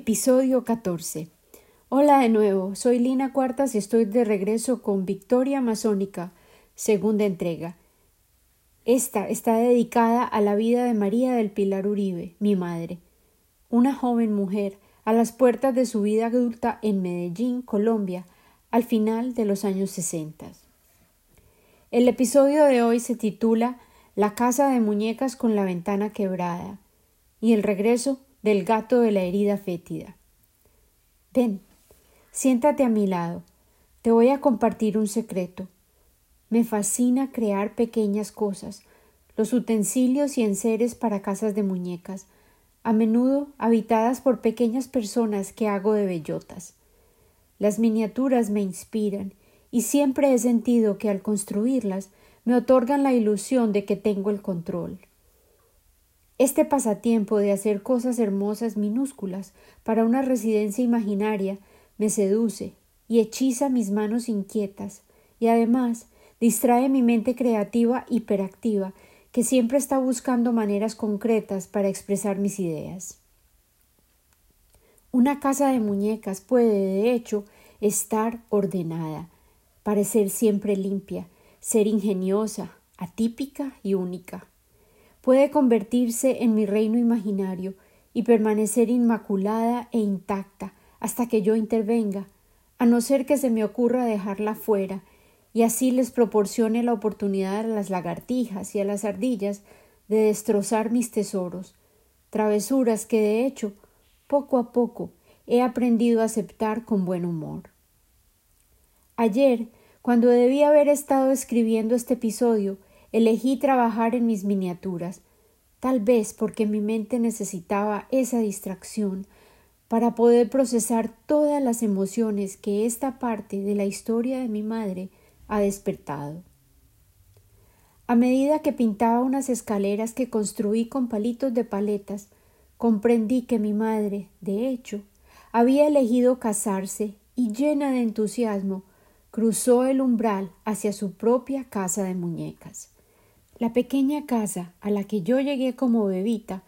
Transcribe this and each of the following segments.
Episodio 14. Hola de nuevo, soy Lina Cuartas y estoy de regreso con Victoria Masónica, segunda entrega. Esta está dedicada a la vida de María del Pilar Uribe, mi madre, una joven mujer a las puertas de su vida adulta en Medellín, Colombia, al final de los años 60. El episodio de hoy se titula La casa de muñecas con la ventana quebrada y el regreso del gato de la herida fétida. Ven, siéntate a mi lado. Te voy a compartir un secreto. Me fascina crear pequeñas cosas, los utensilios y enseres para casas de muñecas, a menudo habitadas por pequeñas personas que hago de bellotas. Las miniaturas me inspiran y siempre he sentido que al construirlas me otorgan la ilusión de que tengo el control. Este pasatiempo de hacer cosas hermosas minúsculas para una residencia imaginaria me seduce y hechiza mis manos inquietas y además distrae mi mente creativa hiperactiva que siempre está buscando maneras concretas para expresar mis ideas. Una casa de muñecas puede, de hecho, estar ordenada, parecer siempre limpia, ser ingeniosa, atípica y única puede convertirse en mi reino imaginario y permanecer inmaculada e intacta hasta que yo intervenga, a no ser que se me ocurra dejarla fuera y así les proporcione la oportunidad a las lagartijas y a las ardillas de destrozar mis tesoros, travesuras que de hecho poco a poco he aprendido a aceptar con buen humor. Ayer, cuando debía haber estado escribiendo este episodio, Elegí trabajar en mis miniaturas, tal vez porque mi mente necesitaba esa distracción para poder procesar todas las emociones que esta parte de la historia de mi madre ha despertado. A medida que pintaba unas escaleras que construí con palitos de paletas, comprendí que mi madre, de hecho, había elegido casarse y llena de entusiasmo cruzó el umbral hacia su propia casa de muñecas. La pequeña casa a la que yo llegué como bebita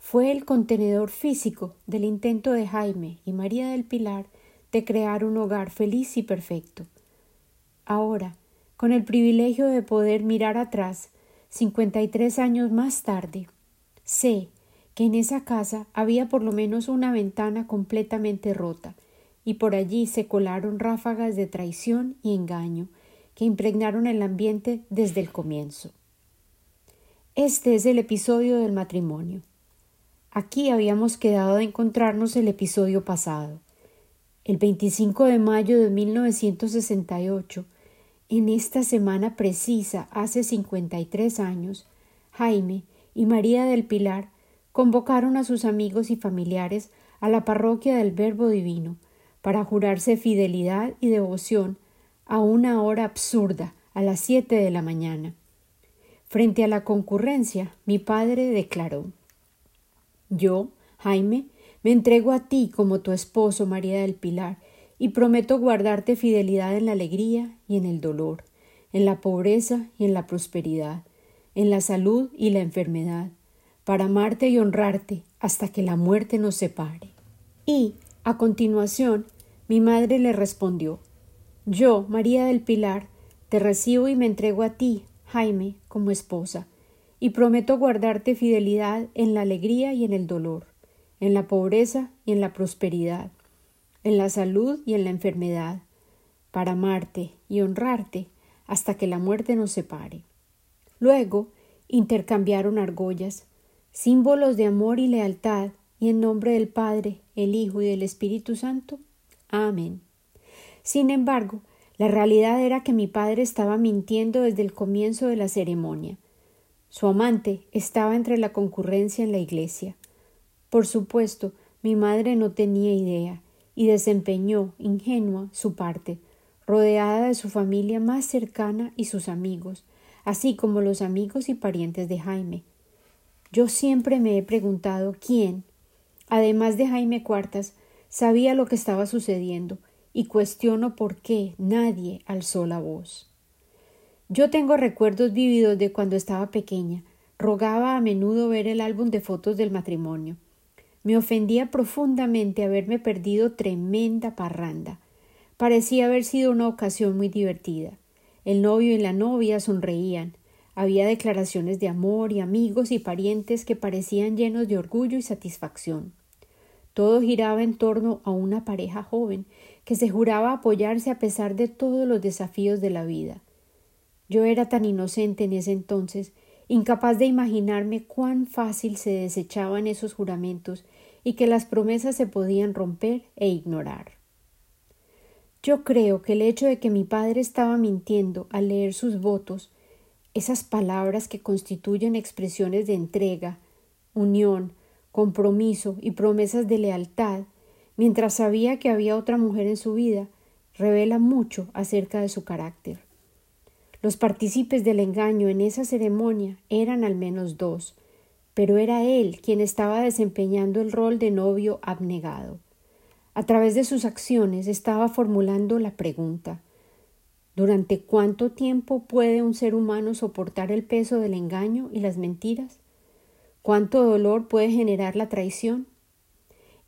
fue el contenedor físico del intento de Jaime y María del Pilar de crear un hogar feliz y perfecto. Ahora, con el privilegio de poder mirar atrás, cincuenta y tres años más tarde, sé que en esa casa había por lo menos una ventana completamente rota, y por allí se colaron ráfagas de traición y engaño que impregnaron el ambiente desde el comienzo. Este es el episodio del matrimonio. Aquí habíamos quedado de encontrarnos el episodio pasado. El 25 de mayo de 1968, en esta semana precisa, hace 53 años, Jaime y María del Pilar convocaron a sus amigos y familiares a la parroquia del Verbo Divino para jurarse fidelidad y devoción a una hora absurda, a las siete de la mañana. Frente a la concurrencia, mi padre declaró Yo, Jaime, me entrego a ti como tu esposo, María del Pilar, y prometo guardarte fidelidad en la alegría y en el dolor, en la pobreza y en la prosperidad, en la salud y la enfermedad, para amarte y honrarte hasta que la muerte nos separe. Y, a continuación, mi madre le respondió Yo, María del Pilar, te recibo y me entrego a ti, Jaime, como esposa, y prometo guardarte fidelidad en la alegría y en el dolor, en la pobreza y en la prosperidad, en la salud y en la enfermedad, para amarte y honrarte hasta que la muerte nos separe. Luego intercambiaron argollas, símbolos de amor y lealtad, y en nombre del Padre, el Hijo y del Espíritu Santo. Amén. Sin embargo, la realidad era que mi padre estaba mintiendo desde el comienzo de la ceremonia. Su amante estaba entre la concurrencia en la iglesia. Por supuesto, mi madre no tenía idea y desempeñó, ingenua, su parte, rodeada de su familia más cercana y sus amigos, así como los amigos y parientes de Jaime. Yo siempre me he preguntado quién, además de Jaime Cuartas, sabía lo que estaba sucediendo y cuestiono por qué nadie alzó la voz. Yo tengo recuerdos vívidos de cuando estaba pequeña. Rogaba a menudo ver el álbum de fotos del matrimonio. Me ofendía profundamente haberme perdido tremenda parranda. Parecía haber sido una ocasión muy divertida. El novio y la novia sonreían. Había declaraciones de amor y amigos y parientes que parecían llenos de orgullo y satisfacción. Todo giraba en torno a una pareja joven que se juraba apoyarse a pesar de todos los desafíos de la vida. Yo era tan inocente en ese entonces, incapaz de imaginarme cuán fácil se desechaban esos juramentos y que las promesas se podían romper e ignorar. Yo creo que el hecho de que mi padre estaba mintiendo al leer sus votos, esas palabras que constituyen expresiones de entrega, unión, compromiso y promesas de lealtad, mientras sabía que había otra mujer en su vida, revela mucho acerca de su carácter. Los partícipes del engaño en esa ceremonia eran al menos dos, pero era él quien estaba desempeñando el rol de novio abnegado. A través de sus acciones estaba formulando la pregunta ¿Durante cuánto tiempo puede un ser humano soportar el peso del engaño y las mentiras? ¿Cuánto dolor puede generar la traición?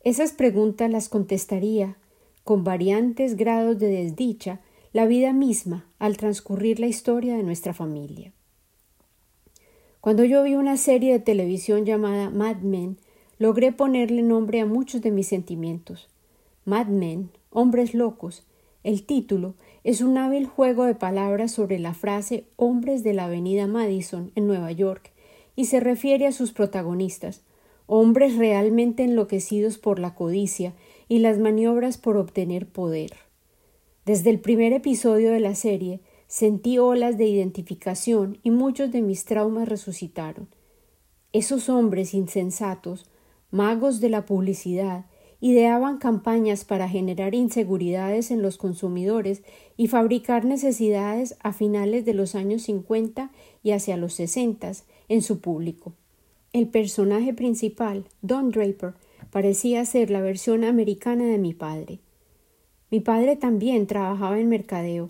Esas preguntas las contestaría, con variantes grados de desdicha, la vida misma al transcurrir la historia de nuestra familia. Cuando yo vi una serie de televisión llamada Mad Men, logré ponerle nombre a muchos de mis sentimientos. Mad Men, hombres locos, el título es un hábil juego de palabras sobre la frase hombres de la avenida Madison en Nueva York y se refiere a sus protagonistas, hombres realmente enloquecidos por la codicia y las maniobras por obtener poder. Desde el primer episodio de la serie sentí olas de identificación y muchos de mis traumas resucitaron. Esos hombres insensatos, magos de la publicidad, ideaban campañas para generar inseguridades en los consumidores y fabricar necesidades a finales de los años 50 y hacia los 60 en su público. El personaje principal, Don Draper, parecía ser la versión americana de mi padre. Mi padre también trabajaba en mercadeo,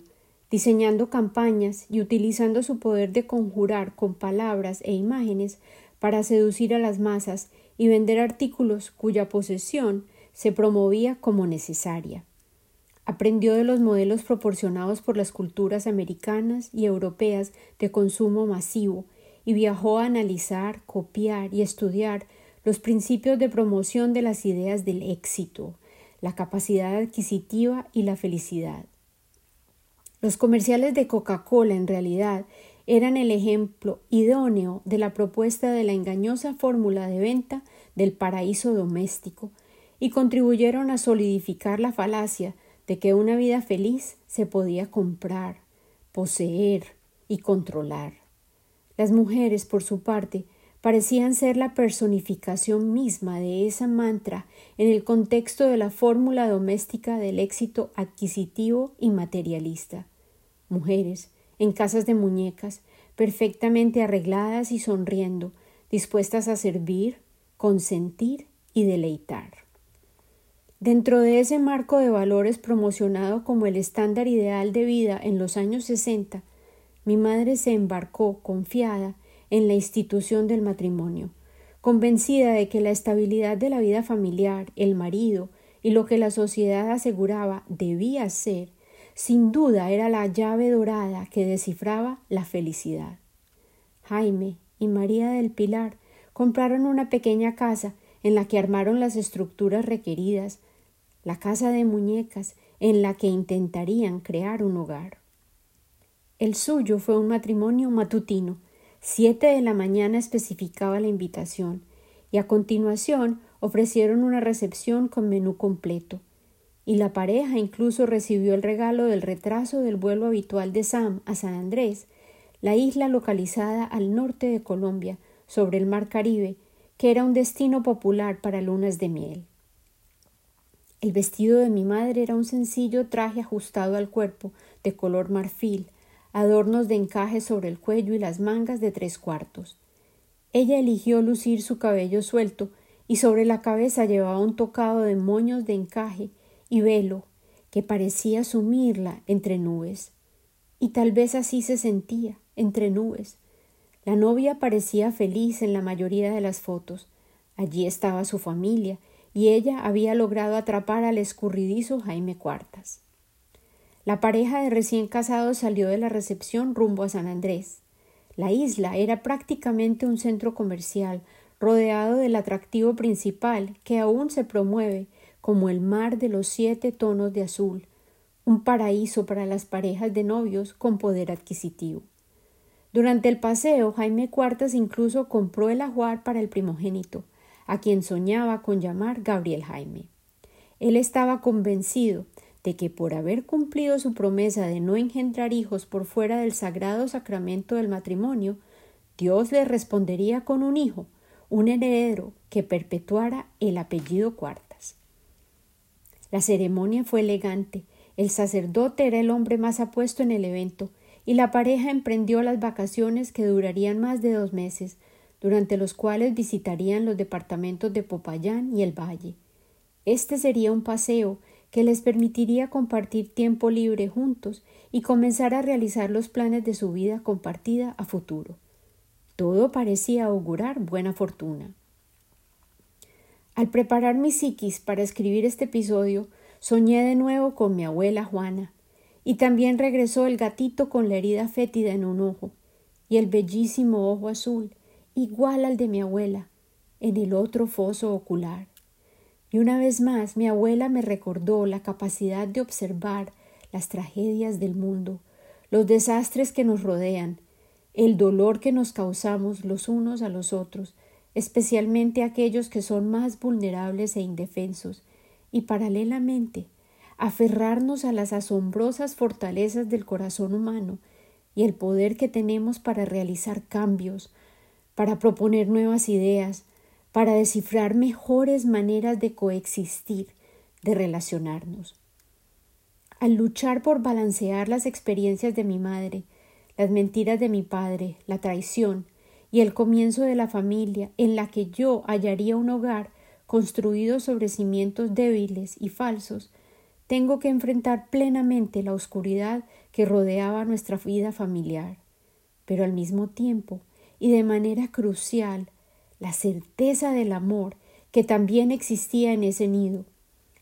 diseñando campañas y utilizando su poder de conjurar con palabras e imágenes para seducir a las masas y vender artículos cuya posesión se promovía como necesaria. Aprendió de los modelos proporcionados por las culturas americanas y europeas de consumo masivo y viajó a analizar, copiar y estudiar los principios de promoción de las ideas del éxito, la capacidad adquisitiva y la felicidad. Los comerciales de Coca-Cola en realidad eran el ejemplo idóneo de la propuesta de la engañosa fórmula de venta del paraíso doméstico y contribuyeron a solidificar la falacia de que una vida feliz se podía comprar, poseer y controlar. Las mujeres, por su parte, parecían ser la personificación misma de esa mantra en el contexto de la fórmula doméstica del éxito adquisitivo y materialista. Mujeres, en casas de muñecas, perfectamente arregladas y sonriendo, dispuestas a servir, consentir y deleitar. Dentro de ese marco de valores promocionado como el estándar ideal de vida en los años sesenta, mi madre se embarcó confiada en la institución del matrimonio, convencida de que la estabilidad de la vida familiar, el marido y lo que la sociedad aseguraba debía ser, sin duda era la llave dorada que descifraba la felicidad. Jaime y María del Pilar compraron una pequeña casa en la que armaron las estructuras requeridas, la casa de muñecas en la que intentarían crear un hogar. El suyo fue un matrimonio matutino. Siete de la mañana especificaba la invitación, y a continuación ofrecieron una recepción con menú completo. Y la pareja incluso recibió el regalo del retraso del vuelo habitual de Sam a San Andrés, la isla localizada al norte de Colombia, sobre el mar Caribe, que era un destino popular para lunas de miel. El vestido de mi madre era un sencillo traje ajustado al cuerpo, de color marfil, adornos de encaje sobre el cuello y las mangas de tres cuartos. Ella eligió lucir su cabello suelto y sobre la cabeza llevaba un tocado de moños de encaje y velo que parecía sumirla entre nubes. Y tal vez así se sentía, entre nubes. La novia parecía feliz en la mayoría de las fotos. Allí estaba su familia, y ella había logrado atrapar al escurridizo Jaime Cuartas. La pareja de recién casados salió de la recepción rumbo a San Andrés. La isla era prácticamente un centro comercial rodeado del atractivo principal que aún se promueve como el mar de los siete tonos de azul, un paraíso para las parejas de novios con poder adquisitivo. Durante el paseo, Jaime Cuartas incluso compró el ajuar para el primogénito, a quien soñaba con llamar Gabriel Jaime. Él estaba convencido de que por haber cumplido su promesa de no engendrar hijos por fuera del sagrado sacramento del matrimonio, Dios le respondería con un hijo, un heredero que perpetuara el apellido Cuartas. La ceremonia fue elegante el sacerdote era el hombre más apuesto en el evento, y la pareja emprendió las vacaciones que durarían más de dos meses, durante los cuales visitarían los departamentos de Popayán y el Valle. Este sería un paseo que les permitiría compartir tiempo libre juntos y comenzar a realizar los planes de su vida compartida a futuro. Todo parecía augurar buena fortuna. Al preparar mi psiquis para escribir este episodio, Soñé de nuevo con mi abuela Juana, y también regresó el gatito con la herida fétida en un ojo, y el bellísimo ojo azul, igual al de mi abuela, en el otro foso ocular. Y una vez más mi abuela me recordó la capacidad de observar las tragedias del mundo, los desastres que nos rodean, el dolor que nos causamos los unos a los otros, especialmente aquellos que son más vulnerables e indefensos, y paralelamente aferrarnos a las asombrosas fortalezas del corazón humano y el poder que tenemos para realizar cambios, para proponer nuevas ideas, para descifrar mejores maneras de coexistir, de relacionarnos. Al luchar por balancear las experiencias de mi madre, las mentiras de mi padre, la traición y el comienzo de la familia en la que yo hallaría un hogar construido sobre cimientos débiles y falsos, tengo que enfrentar plenamente la oscuridad que rodeaba nuestra vida familiar, pero al mismo tiempo y de manera crucial la certeza del amor que también existía en ese nido,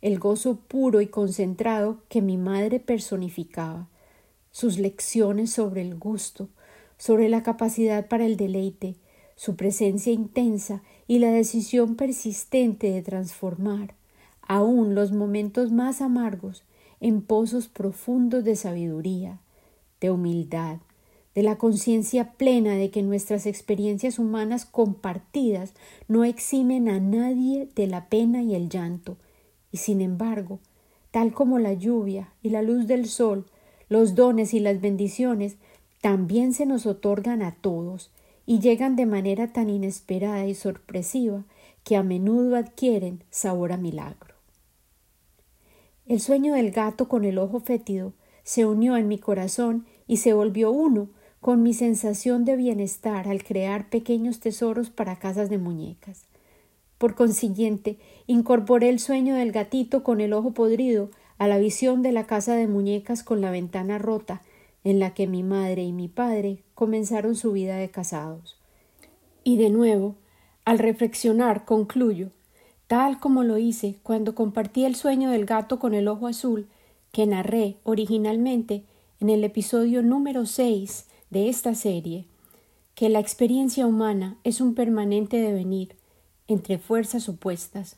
el gozo puro y concentrado que mi madre personificaba, sus lecciones sobre el gusto, sobre la capacidad para el deleite, su presencia intensa y la decisión persistente de transformar aún los momentos más amargos en pozos profundos de sabiduría, de humildad, de la conciencia plena de que nuestras experiencias humanas compartidas no eximen a nadie de la pena y el llanto, y sin embargo, tal como la lluvia y la luz del sol, los dones y las bendiciones también se nos otorgan a todos, y llegan de manera tan inesperada y sorpresiva que a menudo adquieren sabor a milagro. El sueño del gato con el ojo fétido se unió en mi corazón y se volvió uno con mi sensación de bienestar al crear pequeños tesoros para casas de muñecas. Por consiguiente, incorporé el sueño del gatito con el ojo podrido a la visión de la casa de muñecas con la ventana rota en la que mi madre y mi padre comenzaron su vida de casados. Y de nuevo, al reflexionar, concluyo, tal como lo hice cuando compartí el sueño del gato con el ojo azul, que narré originalmente en el episodio número seis de esta serie, que la experiencia humana es un permanente devenir entre fuerzas opuestas,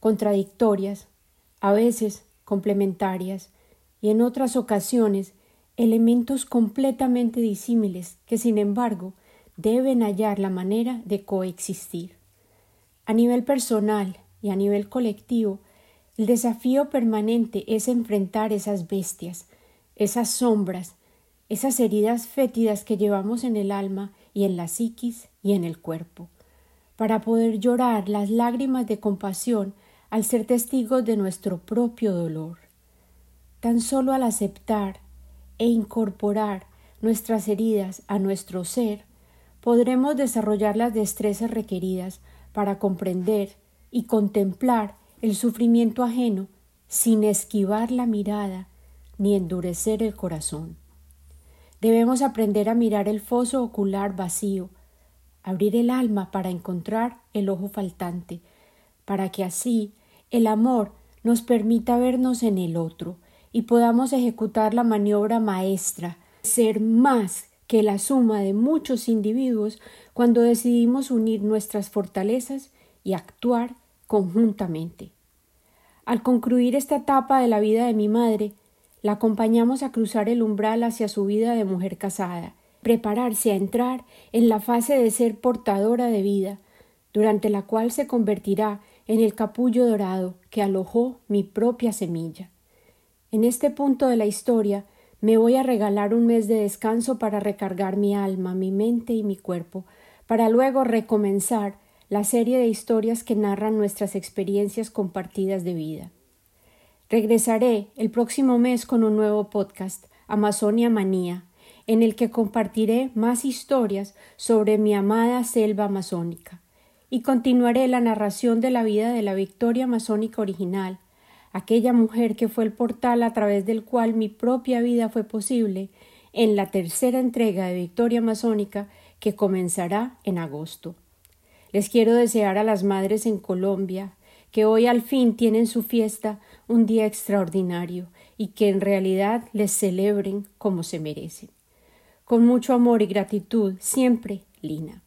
contradictorias, a veces complementarias, y en otras ocasiones elementos completamente disímiles que, sin embargo, deben hallar la manera de coexistir. A nivel personal y a nivel colectivo, el desafío permanente es enfrentar esas bestias, esas sombras, esas heridas fétidas que llevamos en el alma y en la psiquis y en el cuerpo, para poder llorar las lágrimas de compasión al ser testigos de nuestro propio dolor. Tan solo al aceptar e incorporar nuestras heridas a nuestro ser, podremos desarrollar las destrezas requeridas para comprender y contemplar el sufrimiento ajeno sin esquivar la mirada ni endurecer el corazón. Debemos aprender a mirar el foso ocular vacío, abrir el alma para encontrar el ojo faltante, para que así el amor nos permita vernos en el otro y podamos ejecutar la maniobra maestra, ser más que la suma de muchos individuos cuando decidimos unir nuestras fortalezas y actuar conjuntamente. Al concluir esta etapa de la vida de mi madre, la acompañamos a cruzar el umbral hacia su vida de mujer casada, prepararse a entrar en la fase de ser portadora de vida, durante la cual se convertirá en el capullo dorado que alojó mi propia semilla. En este punto de la historia me voy a regalar un mes de descanso para recargar mi alma, mi mente y mi cuerpo, para luego recomenzar la serie de historias que narran nuestras experiencias compartidas de vida. Regresaré el próximo mes con un nuevo podcast, Amazonia Manía, en el que compartiré más historias sobre mi amada selva amazónica, y continuaré la narración de la vida de la Victoria Amazónica original, aquella mujer que fue el portal a través del cual mi propia vida fue posible, en la tercera entrega de Victoria Amazónica que comenzará en agosto. Les quiero desear a las madres en Colombia que hoy al fin tienen su fiesta un día extraordinario y que en realidad les celebren como se merecen. Con mucho amor y gratitud, siempre, Lina.